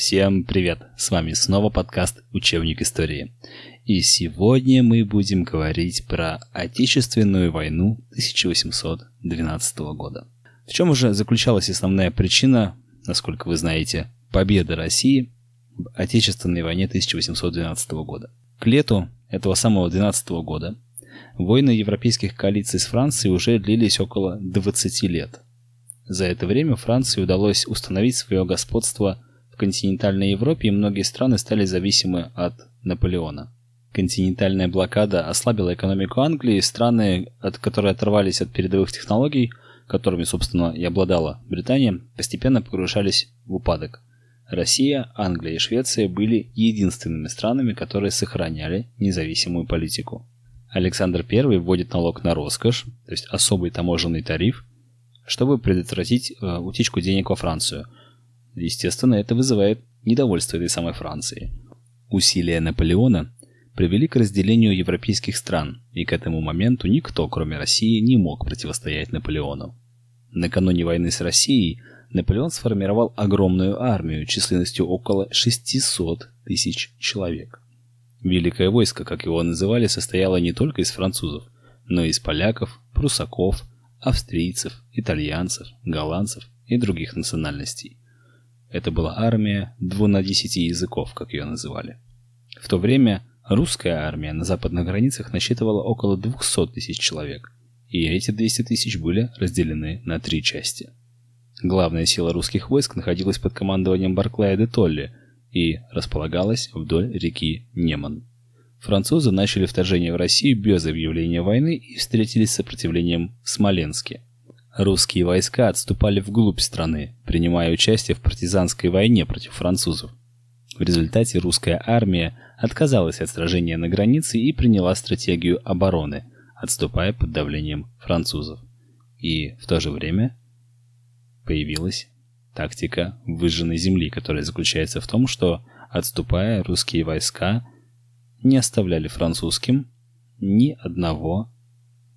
Всем привет! С вами снова подкаст «Учебник истории». И сегодня мы будем говорить про Отечественную войну 1812 года. В чем уже заключалась основная причина, насколько вы знаете, победы России в Отечественной войне 1812 года? К лету этого самого 12 года войны европейских коалиций с Францией уже длились около 20 лет. За это время Франции удалось установить свое господство – континентальной Европе многие страны стали зависимы от Наполеона. Континентальная блокада ослабила экономику Англии, страны, от которые оторвались от передовых технологий, которыми, собственно, и обладала Британия, постепенно погружались в упадок. Россия, Англия и Швеция были единственными странами, которые сохраняли независимую политику. Александр I вводит налог на роскошь, то есть особый таможенный тариф, чтобы предотвратить э, утечку денег во Францию – Естественно, это вызывает недовольство этой самой Франции. Усилия Наполеона привели к разделению европейских стран, и к этому моменту никто, кроме России, не мог противостоять Наполеону. Накануне войны с Россией Наполеон сформировал огромную армию численностью около 600 тысяч человек. Великое войско, как его называли, состояло не только из французов, но и из поляков, прусаков, австрийцев, итальянцев, голландцев и других национальностей. Это была армия на десяти языков, как ее называли. В то время русская армия на западных границах насчитывала около 200 тысяч человек, и эти 200 тысяч были разделены на три части. Главная сила русских войск находилась под командованием Барклая де Толли и располагалась вдоль реки Неман. Французы начали вторжение в Россию без объявления войны и встретились с сопротивлением в Смоленске – Русские войска отступали вглубь страны, принимая участие в партизанской войне против французов. В результате русская армия отказалась от сражения на границе и приняла стратегию обороны, отступая под давлением французов. И в то же время появилась тактика выжженной земли, которая заключается в том, что отступая, русские войска не оставляли французским ни одного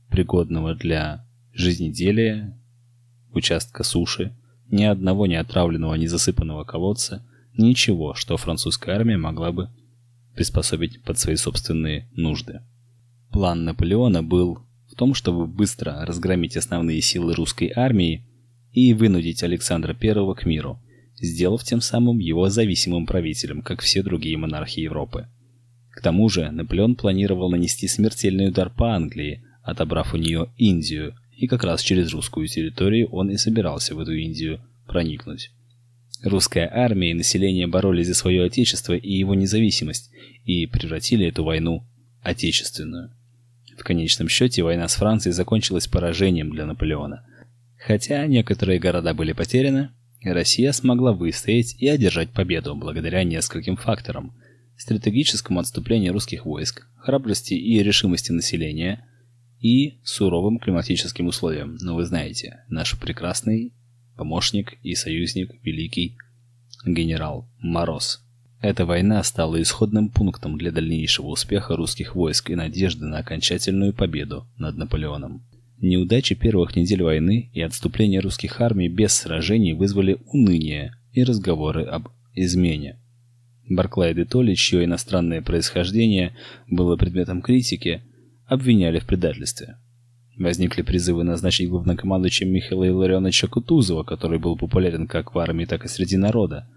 пригодного для жизнеделия, участка суши, ни одного не отравленного, не засыпанного колодца, ничего, что французская армия могла бы приспособить под свои собственные нужды. План Наполеона был в том, чтобы быстро разгромить основные силы русской армии и вынудить Александра I к миру, сделав тем самым его зависимым правителем, как все другие монархи Европы. К тому же Наполеон планировал нанести смертельный удар по Англии, отобрав у нее Индию, и как раз через русскую территорию он и собирался в эту Индию проникнуть. Русская армия и население боролись за свое отечество и его независимость и превратили эту войну отечественную. В конечном счете война с Францией закончилась поражением для Наполеона. Хотя некоторые города были потеряны, Россия смогла выстоять и одержать победу благодаря нескольким факторам: стратегическому отступлению русских войск, храбрости и решимости населения, и суровым климатическим условиям. Но вы знаете, наш прекрасный помощник и союзник, великий генерал Мороз. Эта война стала исходным пунктом для дальнейшего успеха русских войск и надежды на окончательную победу над Наполеоном. Неудачи первых недель войны и отступление русских армий без сражений вызвали уныние и разговоры об измене. Барклай де Толли, чье иностранное происхождение было предметом критики, обвиняли в предательстве. Возникли призывы назначить главнокомандующим Михаила Илларионовича Кутузова, который был популярен как в армии, так и среди народа.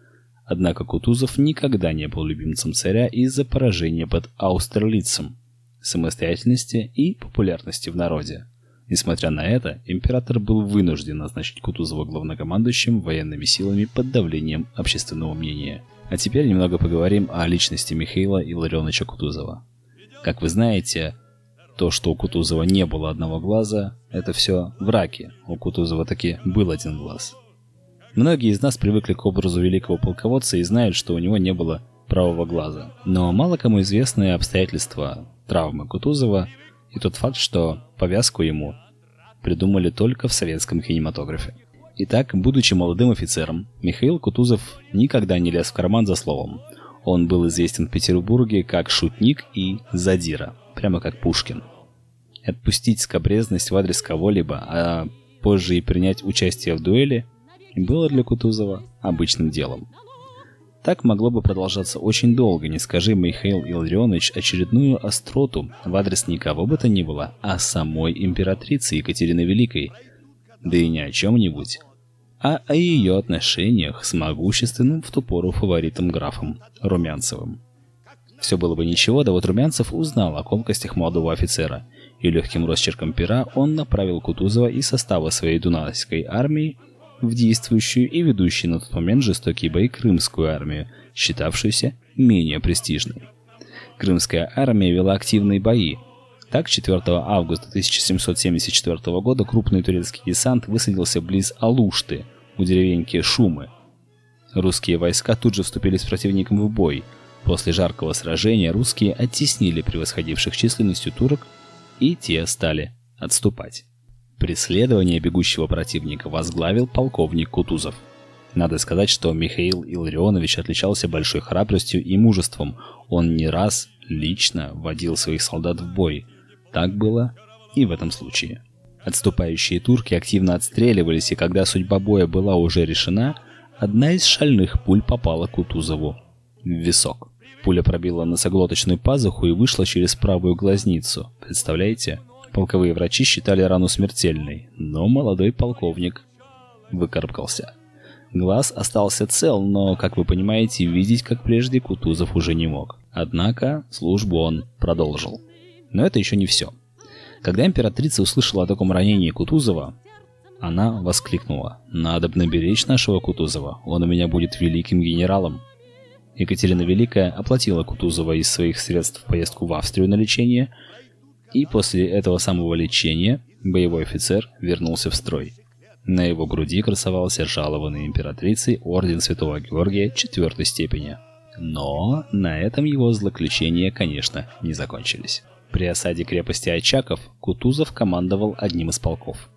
Однако Кутузов никогда не был любимцем царя из-за поражения под Аустерлицем, самостоятельности и популярности в народе. Несмотря на это, император был вынужден назначить Кутузова главнокомандующим военными силами под давлением общественного мнения. А теперь немного поговорим о личности Михаила Илларионовича Кутузова. Как вы знаете, то, что у Кутузова не было одного глаза, это все враки. У Кутузова таки был один глаз. Многие из нас привыкли к образу великого полководца и знают, что у него не было правого глаза. Но мало кому известны обстоятельства травмы Кутузова и тот факт, что повязку ему придумали только в советском кинематографе. Итак, будучи молодым офицером, Михаил Кутузов никогда не лез в карман за словом. Он был известен в Петербурге как шутник и задира прямо как Пушкин. Отпустить скобрезность в адрес кого-либо, а позже и принять участие в дуэли, было для Кутузова обычным делом. Так могло бы продолжаться очень долго, не скажи Михаил Илларионович очередную остроту в адрес никого бы то ни было, а самой императрицы Екатерины Великой. Да и не о чем-нибудь, а о ее отношениях с могущественным в ту пору фаворитом графом Румянцевым. Все было бы ничего, да вот Румянцев узнал о колкостях молодого офицера, и легким росчерком пера он направил Кутузова из состава своей дунайской армии в действующую и ведущую на тот момент жестокие бои Крымскую армию, считавшуюся менее престижной. Крымская армия вела активные бои. Так, 4 августа 1774 года крупный турецкий десант высадился близ Алушты, у деревеньки Шумы. Русские войска тут же вступили с противником в бой. После жаркого сражения русские оттеснили превосходивших численностью турок, и те стали отступать. Преследование бегущего противника возглавил полковник Кутузов. Надо сказать, что Михаил Илларионович отличался большой храбростью и мужеством. Он не раз лично водил своих солдат в бой. Так было и в этом случае. Отступающие турки активно отстреливались, и когда судьба боя была уже решена, одна из шальных пуль попала Кутузову в висок. Пуля пробила носоглоточную пазуху и вышла через правую глазницу. Представляете? Полковые врачи считали рану смертельной, но молодой полковник выкарабкался. Глаз остался цел, но, как вы понимаете, видеть, как прежде, Кутузов уже не мог. Однако службу он продолжил. Но это еще не все. Когда императрица услышала о таком ранении Кутузова, она воскликнула «Надо бы наберечь нашего Кутузова, он у меня будет великим генералом». Екатерина Великая оплатила Кутузова из своих средств поездку в Австрию на лечение – и после этого самого лечения боевой офицер вернулся в строй. На его груди красовался жалованный императрицей орден Святого Георгия четвертой степени. Но на этом его злоключения, конечно, не закончились. При осаде крепости Очаков Кутузов командовал одним из полков.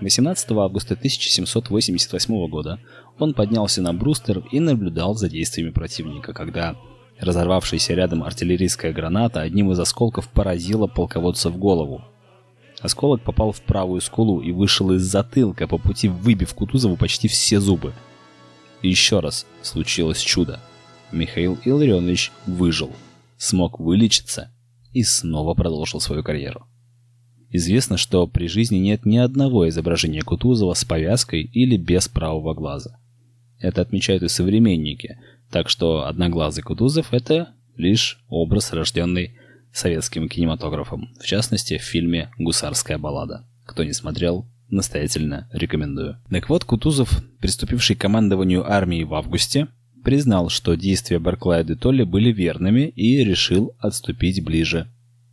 18 августа 1788 года он поднялся на брустер и наблюдал за действиями противника, когда Разорвавшаяся рядом артиллерийская граната одним из осколков поразила полководца в голову. Осколок попал в правую скулу и вышел из затылка, по пути выбив Кутузову почти все зубы. И еще раз случилось чудо. Михаил Илларионович выжил, смог вылечиться и снова продолжил свою карьеру. Известно, что при жизни нет ни одного изображения Кутузова с повязкой или без правого глаза. Это отмечают и современники – так что одноглазый Кутузов – это лишь образ, рожденный советским кинематографом, в частности в фильме «Гусарская баллада». Кто не смотрел, настоятельно рекомендую. Так вот, Кутузов, приступивший к командованию армией в августе, признал, что действия Барклая де Толли были верными и решил отступить ближе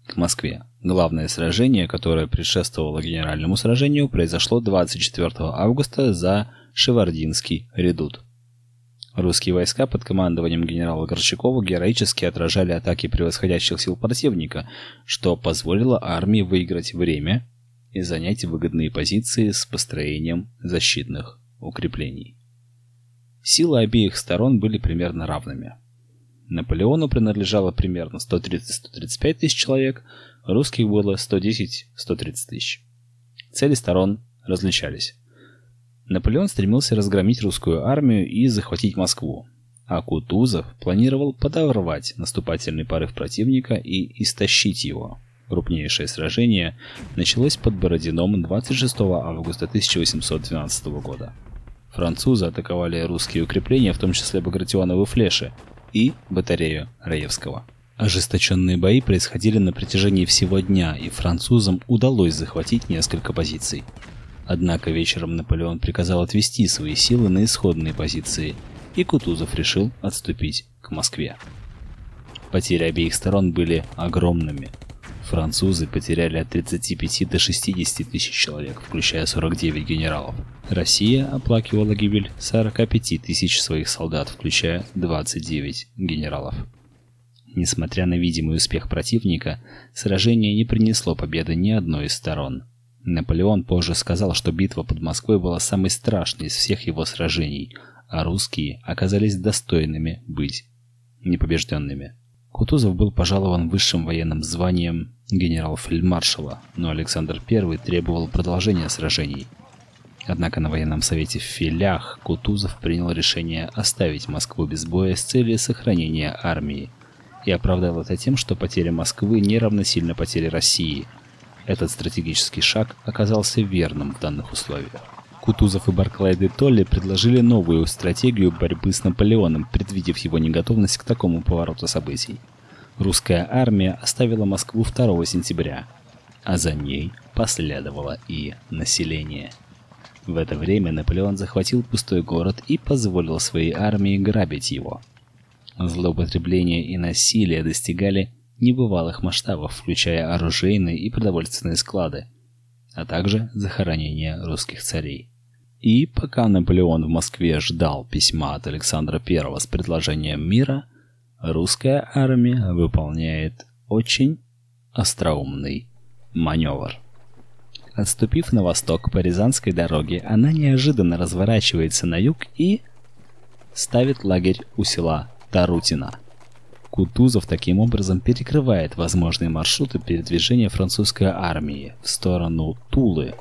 к Москве. Главное сражение, которое предшествовало генеральному сражению, произошло 24 августа за Шевардинский редут. Русские войска под командованием генерала Горчакова героически отражали атаки превосходящих сил противника, что позволило армии выиграть время и занять выгодные позиции с построением защитных укреплений. Силы обеих сторон были примерно равными. Наполеону принадлежало примерно 130-135 тысяч человек, русских было 110-130 тысяч. Цели сторон различались. Наполеон стремился разгромить русскую армию и захватить Москву, а Кутузов планировал подорвать наступательный порыв противника и истощить его. Крупнейшее сражение началось под Бородином 26 августа 1812 года. Французы атаковали русские укрепления, в том числе Багратионовы флеши и батарею Раевского. Ожесточенные бои происходили на протяжении всего дня, и французам удалось захватить несколько позиций. Однако вечером Наполеон приказал отвести свои силы на исходные позиции, и Кутузов решил отступить к Москве. Потери обеих сторон были огромными. Французы потеряли от 35 до 60 тысяч человек, включая 49 генералов. Россия оплакивала гибель 45 тысяч своих солдат, включая 29 генералов. Несмотря на видимый успех противника, сражение не принесло победы ни одной из сторон – Наполеон позже сказал, что битва под Москвой была самой страшной из всех его сражений, а русские оказались достойными быть непобежденными. Кутузов был пожалован высшим военным званием генерал-фельдмаршала, но Александр I требовал продолжения сражений. Однако на военном совете в Филях Кутузов принял решение оставить Москву без боя с целью сохранения армии и оправдал это тем, что потеря Москвы не равносильно потере России. Этот стратегический шаг оказался верным в данных условиях. Кутузов и Барклай де Толли предложили новую стратегию борьбы с Наполеоном, предвидев его неготовность к такому повороту событий. Русская армия оставила Москву 2 сентября, а за ней последовало и население. В это время Наполеон захватил пустой город и позволил своей армии грабить его. Злоупотребление и насилие достигали небывалых масштабов, включая оружейные и продовольственные склады, а также захоронение русских царей. И пока Наполеон в Москве ждал письма от Александра I с предложением мира, русская армия выполняет очень остроумный маневр. Отступив на восток по Рязанской дороге, она неожиданно разворачивается на юг и ставит лагерь у села Тарутино. Кутузов таким образом перекрывает возможные маршруты передвижения французской армии в сторону Тулы,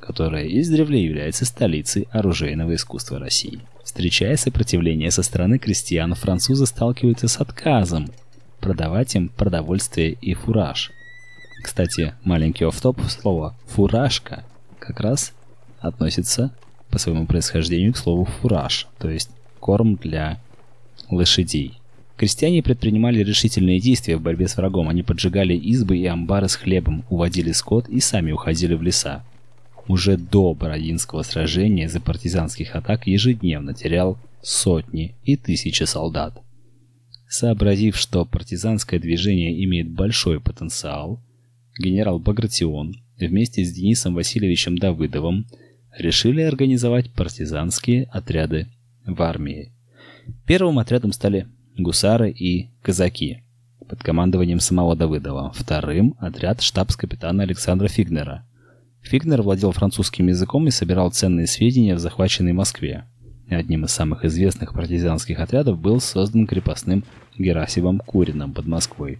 которая издревле является столицей оружейного искусства России. Встречая сопротивление со стороны крестьян, французы сталкиваются с отказом продавать им продовольствие и фураж. Кстати, маленький офф-топ слово «фуражка» как раз относится по своему происхождению к слову «фураж», то есть корм для лошадей. Крестьяне предпринимали решительные действия в борьбе с врагом. Они поджигали избы и амбары с хлебом, уводили скот и сами уходили в леса уже до Бородинского сражения из-за партизанских атак ежедневно терял сотни и тысячи солдат. Сообразив, что партизанское движение имеет большой потенциал, генерал Багратион вместе с Денисом Васильевичем Давыдовым решили организовать партизанские отряды в армии. Первым отрядом стали гусары и казаки под командованием самого Давыдова, вторым отряд штабс-капитана Александра Фигнера – Фигнер владел французским языком и собирал ценные сведения в захваченной Москве. Одним из самых известных партизанских отрядов был создан крепостным Герасимом Куриным под Москвой.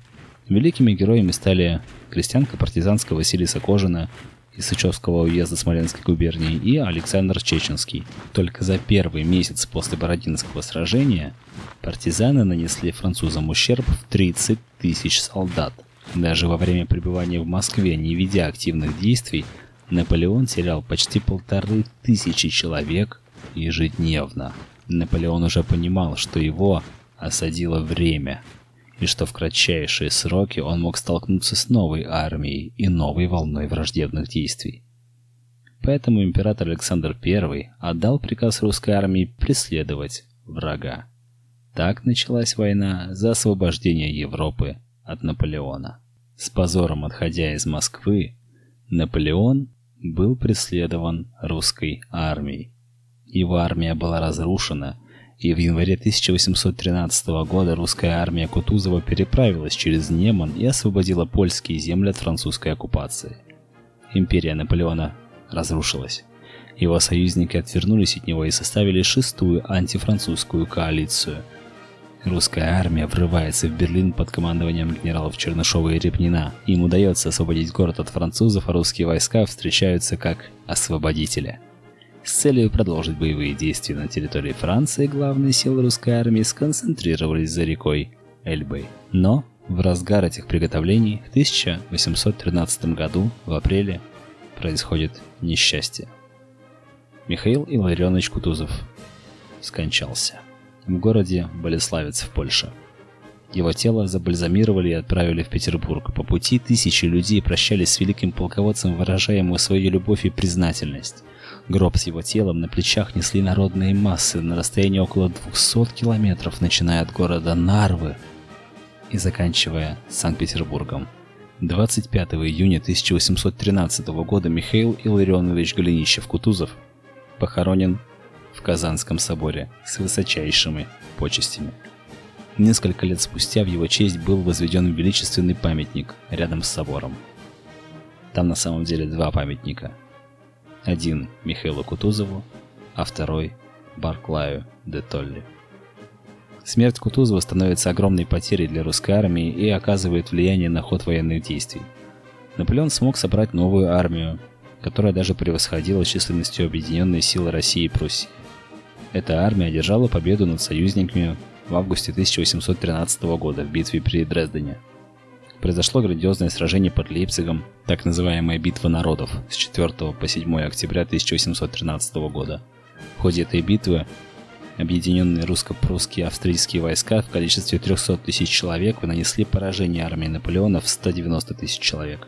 Великими героями стали крестьянка партизанская Василиса Кожина из Сычевского уезда Смоленской губернии и Александр Чеченский. Только за первый месяц после Бородинского сражения партизаны нанесли французам ущерб в 30 тысяч солдат. Даже во время пребывания в Москве, не ведя активных действий, Наполеон терял почти полторы тысячи человек ежедневно. Наполеон уже понимал, что его осадило время, и что в кратчайшие сроки он мог столкнуться с новой армией и новой волной враждебных действий. Поэтому император Александр I отдал приказ русской армии преследовать врага. Так началась война за освобождение Европы от Наполеона. С позором отходя из Москвы, Наполеон был преследован русской армией. Его армия была разрушена, и в январе 1813 года русская армия Кутузова переправилась через Неман и освободила польские земли от французской оккупации. Империя Наполеона разрушилась. Его союзники отвернулись от него и составили шестую антифранцузскую коалицию – Русская армия врывается в Берлин под командованием генералов Чернышова и Репнина. Им удается освободить город от французов, а русские войска встречаются как освободители. С целью продолжить боевые действия на территории Франции главные силы русской армии сконцентрировались за рекой Эльбой. Но в разгар этих приготовлений в 1813 году, в апреле, происходит несчастье. Михаил Илларионович Кутузов скончался в городе Болеславец в Польше. Его тело забальзамировали и отправили в Петербург. По пути тысячи людей прощались с великим полководцем, выражая ему свою любовь и признательность. Гроб с его телом на плечах несли народные массы на расстоянии около 200 километров, начиная от города Нарвы и заканчивая Санкт-Петербургом. 25 июня 1813 года Михаил Илларионович Голенищев-Кутузов похоронен в Казанском соборе с высочайшими почестями. Несколько лет спустя в его честь был возведен величественный памятник рядом с собором. Там на самом деле два памятника. Один Михаилу Кутузову, а второй Барклаю де Толли. Смерть Кутузова становится огромной потерей для русской армии и оказывает влияние на ход военных действий. Наполеон смог собрать новую армию, которая даже превосходила численностью объединенные силы России и Пруссии. Эта армия одержала победу над союзниками в августе 1813 года в битве при Дрездене. Произошло грандиозное сражение под Лейпцигом, так называемая «Битва народов» с 4 по 7 октября 1813 года. В ходе этой битвы объединенные русско-прусские австрийские войска в количестве 300 тысяч человек нанесли поражение армии Наполеона в 190 тысяч человек.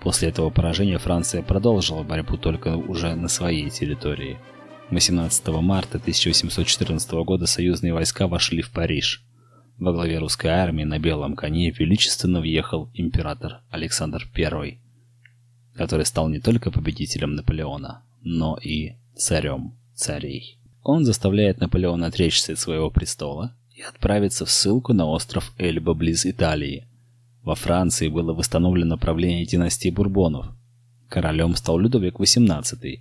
После этого поражения Франция продолжила борьбу только уже на своей территории. 18 марта 1814 года союзные войска вошли в Париж. Во главе русской армии на белом коне величественно въехал император Александр I, который стал не только победителем Наполеона, но и царем царей. Он заставляет Наполеона отречься от своего престола и отправиться в ссылку на остров Эльба близ Италии. Во Франции было восстановлено правление династии Бурбонов. Королем стал Людовик XVIII.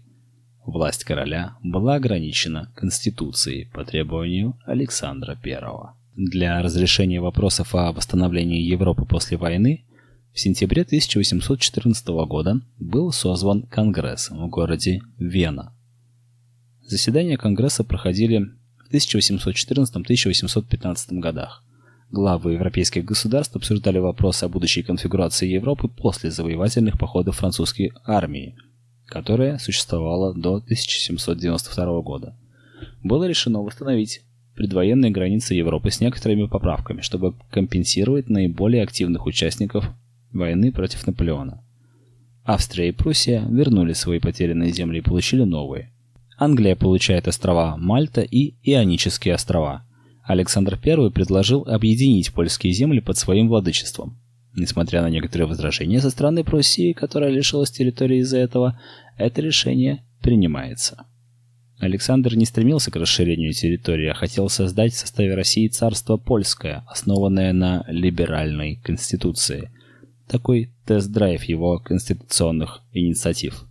Власть короля была ограничена Конституцией по требованию Александра I. Для разрешения вопросов о восстановлении Европы после войны в сентябре 1814 года был созван Конгресс в городе Вена. Заседания Конгресса проходили в 1814-1815 годах. Главы европейских государств обсуждали вопросы о будущей конфигурации Европы после завоевательных походов французской армии, которая существовала до 1792 года. Было решено восстановить предвоенные границы Европы с некоторыми поправками, чтобы компенсировать наиболее активных участников войны против Наполеона. Австрия и Пруссия вернули свои потерянные земли и получили новые. Англия получает острова Мальта и Ионические острова. Александр I предложил объединить польские земли под своим владычеством. Несмотря на некоторые возражения со стороны Пруссии, которая лишилась территории из-за этого, это решение принимается. Александр не стремился к расширению территории, а хотел создать в составе России царство польское, основанное на либеральной конституции. Такой тест-драйв его конституционных инициатив.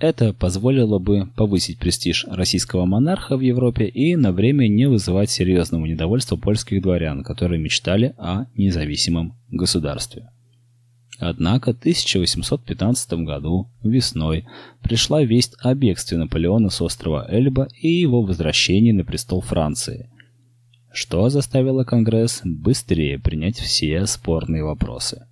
Это позволило бы повысить престиж российского монарха в Европе и на время не вызывать серьезного недовольства польских дворян, которые мечтали о независимом государстве. Однако в 1815 году, весной, пришла весть о бегстве Наполеона с острова Эльба и его возвращении на престол Франции, что заставило Конгресс быстрее принять все спорные вопросы.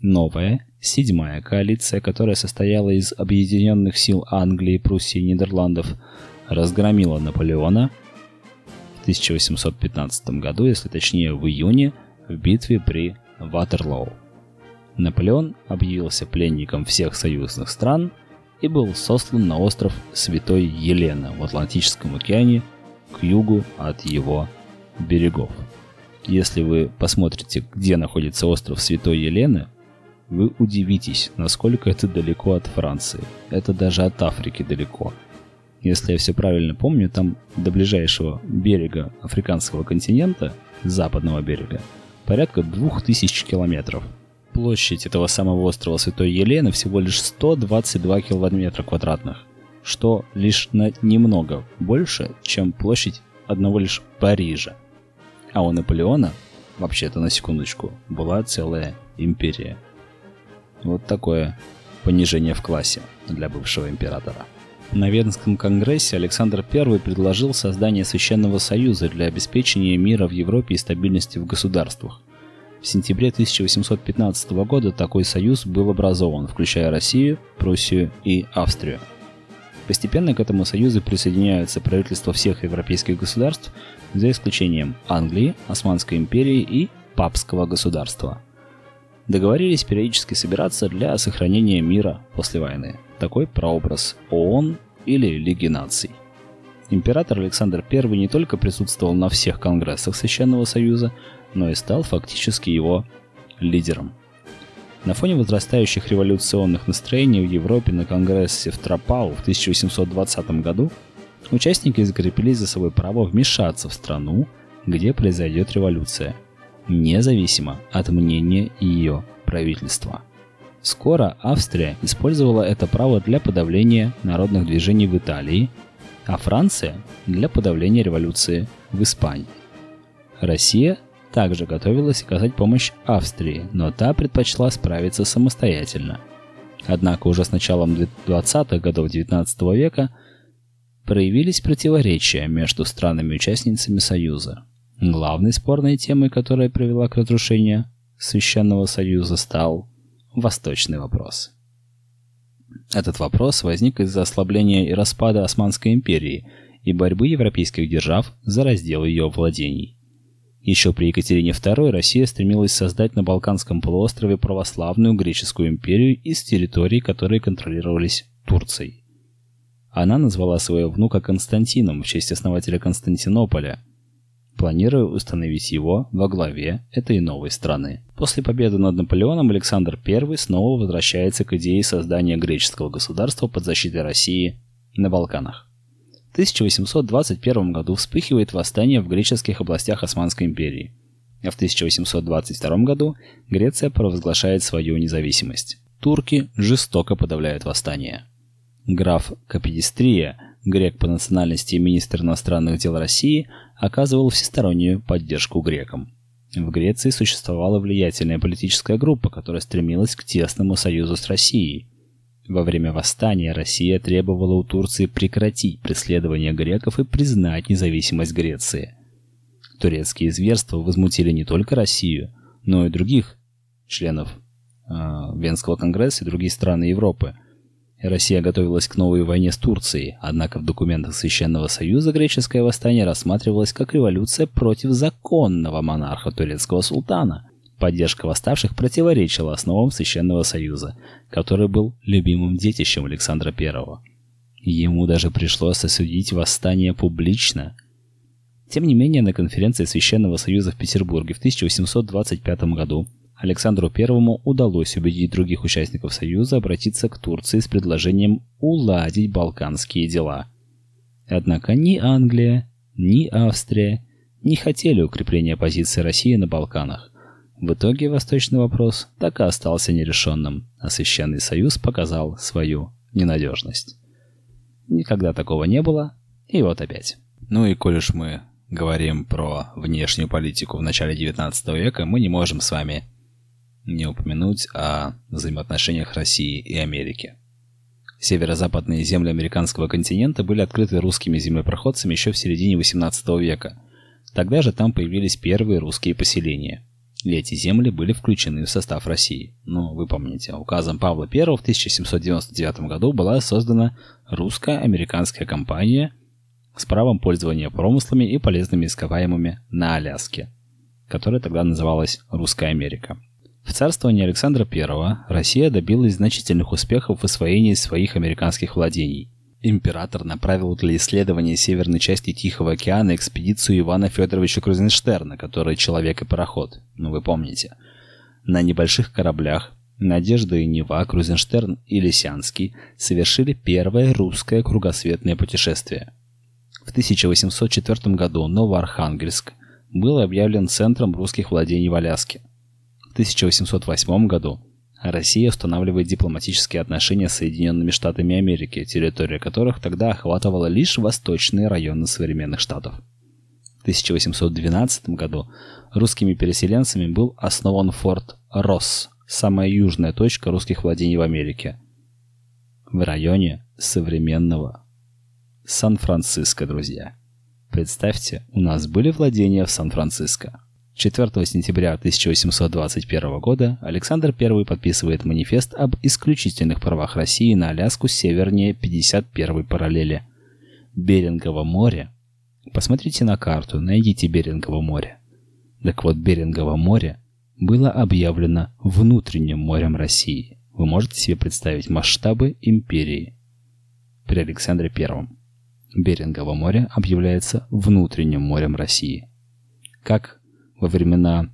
Новая, седьмая коалиция, которая состояла из объединенных сил Англии, Пруссии и Нидерландов, разгромила Наполеона в 1815 году, если точнее в июне, в битве при Ватерлоу. Наполеон объявился пленником всех союзных стран и был сослан на остров Святой Елена в Атлантическом океане к югу от его берегов. Если вы посмотрите, где находится остров Святой Елены, вы удивитесь, насколько это далеко от Франции. Это даже от Африки далеко. Если я все правильно помню, там до ближайшего берега африканского континента, западного берега, порядка 2000 километров – Площадь этого самого острова Святой Елены всего лишь 122 километра квадратных, что лишь на немного больше, чем площадь одного лишь Парижа. А у Наполеона, вообще-то на секундочку, была целая империя. Вот такое понижение в классе для бывшего императора. На Венском конгрессе Александр I предложил создание Священного Союза для обеспечения мира в Европе и стабильности в государствах. В сентябре 1815 года такой союз был образован, включая Россию, Пруссию и Австрию. Постепенно к этому союзу присоединяются правительства всех европейских государств, за исключением Англии, Османской империи и Папского государства. Договорились периодически собираться для сохранения мира после войны. Такой прообраз ООН или Лиги наций. Император Александр I не только присутствовал на всех конгрессах Священного Союза, но и стал фактически его лидером. На фоне возрастающих революционных настроений в Европе на Конгрессе в Тропау в 1820 году участники закрепили за собой право вмешаться в страну, где произойдет революция, независимо от мнения ее правительства. Скоро Австрия использовала это право для подавления народных движений в Италии, а Франция для подавления революции в Испании. Россия также готовилась оказать помощь Австрии, но та предпочла справиться самостоятельно. Однако уже с началом 20-х годов XIX века проявились противоречия между странами-участницами Союза. Главной спорной темой, которая привела к разрушению Священного Союза, стал восточный вопрос. Этот вопрос возник из-за ослабления и распада Османской империи и борьбы европейских держав за раздел ее владений. Еще при Екатерине II Россия стремилась создать на Балканском полуострове православную греческую империю из территорий, которые контролировались Турцией. Она назвала своего внука Константином в честь основателя Константинополя, планируя установить его во главе этой новой страны. После победы над Наполеоном Александр I снова возвращается к идее создания греческого государства под защитой России на Балканах. В 1821 году вспыхивает восстание в греческих областях Османской империи, а в 1822 году Греция провозглашает свою независимость. Турки жестоко подавляют восстание. Граф Капедистрия, грек по национальности и министр иностранных дел России, оказывал всестороннюю поддержку грекам. В Греции существовала влиятельная политическая группа, которая стремилась к тесному союзу с Россией – во время восстания Россия требовала у Турции прекратить преследование греков и признать независимость Греции. Турецкие зверства возмутили не только Россию, но и других членов э, Венского конгресса и другие страны Европы. Россия готовилась к новой войне с Турцией, однако в документах Священного Союза греческое восстание рассматривалось как революция против законного монарха турецкого султана, Поддержка восставших противоречила основам Священного Союза, который был любимым детищем Александра I. Ему даже пришлось осудить восстание публично. Тем не менее, на конференции Священного Союза в Петербурге в 1825 году Александру I удалось убедить других участников Союза обратиться к Турции с предложением уладить балканские дела. Однако ни Англия, ни Австрия не хотели укрепления позиции России на Балканах – в итоге восточный вопрос так и остался нерешенным, а Священный Союз показал свою ненадежность. Никогда такого не было, и вот опять. Ну и коль уж мы говорим про внешнюю политику в начале 19 века, мы не можем с вами не упомянуть о взаимоотношениях России и Америки. Северо-западные земли американского континента были открыты русскими землепроходцами еще в середине 18 века. Тогда же там появились первые русские поселения – и эти земли были включены в состав России. Ну, вы помните, указом Павла I в 1799 году была создана русско-американская компания с правом пользования промыслами и полезными ископаемыми на Аляске, которая тогда называлась Русская Америка. В царствовании Александра I Россия добилась значительных успехов в освоении своих американских владений – император направил для исследования северной части Тихого океана экспедицию Ивана Федоровича Крузенштерна, который человек и пароход, ну вы помните. На небольших кораблях Надежда и Нева, Крузенштерн и Лисянский совершили первое русское кругосветное путешествие. В 1804 году Новоархангельск был объявлен центром русских владений в Аляске. В 1808 году Россия устанавливает дипломатические отношения с Соединенными Штатами Америки, территория которых тогда охватывала лишь восточные районы современных штатов. В 1812 году русскими переселенцами был основан форт Росс, самая южная точка русских владений в Америке, в районе современного Сан-Франциско, друзья. Представьте, у нас были владения в Сан-Франциско. 4 сентября 1821 года Александр I подписывает манифест об исключительных правах России на Аляску севернее 51 параллели. Берингово море. Посмотрите на карту, найдите Берингово море. Так вот, Берингово море было объявлено внутренним морем России. Вы можете себе представить масштабы империи при Александре I. Берингово море объявляется внутренним морем России. Как во времена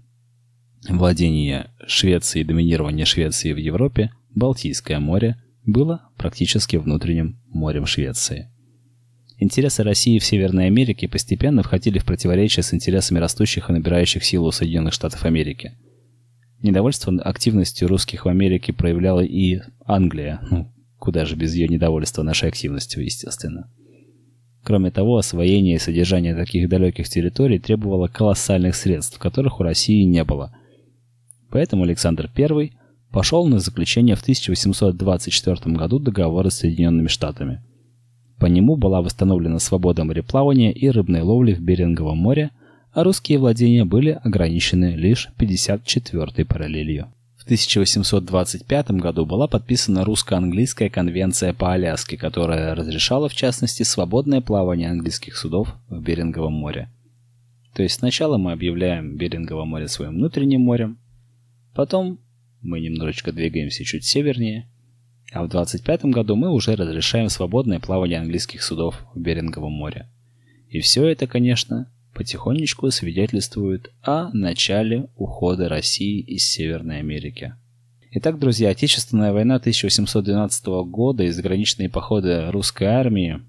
владения Швеции и доминирования Швеции в Европе Балтийское море было практически внутренним морем Швеции. Интересы России в Северной Америке постепенно входили в противоречие с интересами растущих и набирающих силу Соединенных Штатов Америки. Недовольство активностью русских в Америке проявляла и Англия, ну, куда же без ее недовольства нашей активностью, естественно. Кроме того, освоение и содержание таких далеких территорий требовало колоссальных средств, которых у России не было. Поэтому Александр I пошел на заключение в 1824 году договора с Соединенными Штатами. По нему была восстановлена свобода мореплавания и рыбной ловли в Беринговом море, а русские владения были ограничены лишь 54-й параллелью. В 1825 году была подписана русско-английская конвенция по Аляске, которая разрешала, в частности, свободное плавание английских судов в Беринговом море. То есть сначала мы объявляем Берингово море своим внутренним морем, потом мы немножечко двигаемся чуть севернее, а в 25 году мы уже разрешаем свободное плавание английских судов в Беринговом море. И все это, конечно, потихонечку свидетельствует о начале ухода России из Северной Америки. Итак, друзья, Отечественная война 1812 года и заграничные походы русской армии,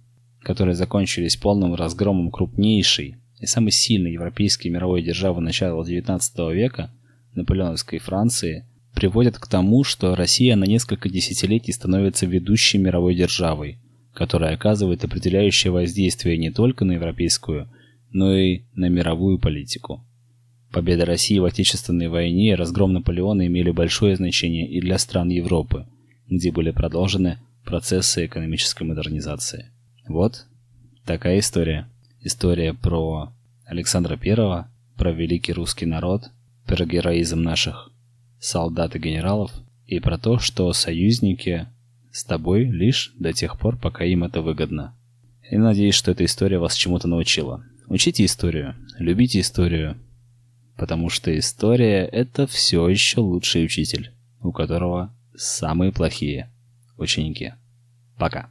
которые закончились полным разгромом крупнейшей и самой сильной европейской мировой державы начала XIX века, наполеоновской Франции, приводят к тому, что Россия на несколько десятилетий становится ведущей мировой державой, которая оказывает определяющее воздействие не только на европейскую, но и на мировую политику. Победа России в Отечественной войне и разгром Наполеона имели большое значение и для стран Европы, где были продолжены процессы экономической модернизации. Вот такая история. История про Александра I, про великий русский народ, про героизм наших солдат и генералов, и про то, что союзники с тобой лишь до тех пор, пока им это выгодно. И надеюсь, что эта история вас чему-то научила. Учите историю, любите историю, потому что история – это все еще лучший учитель, у которого самые плохие ученики. Пока.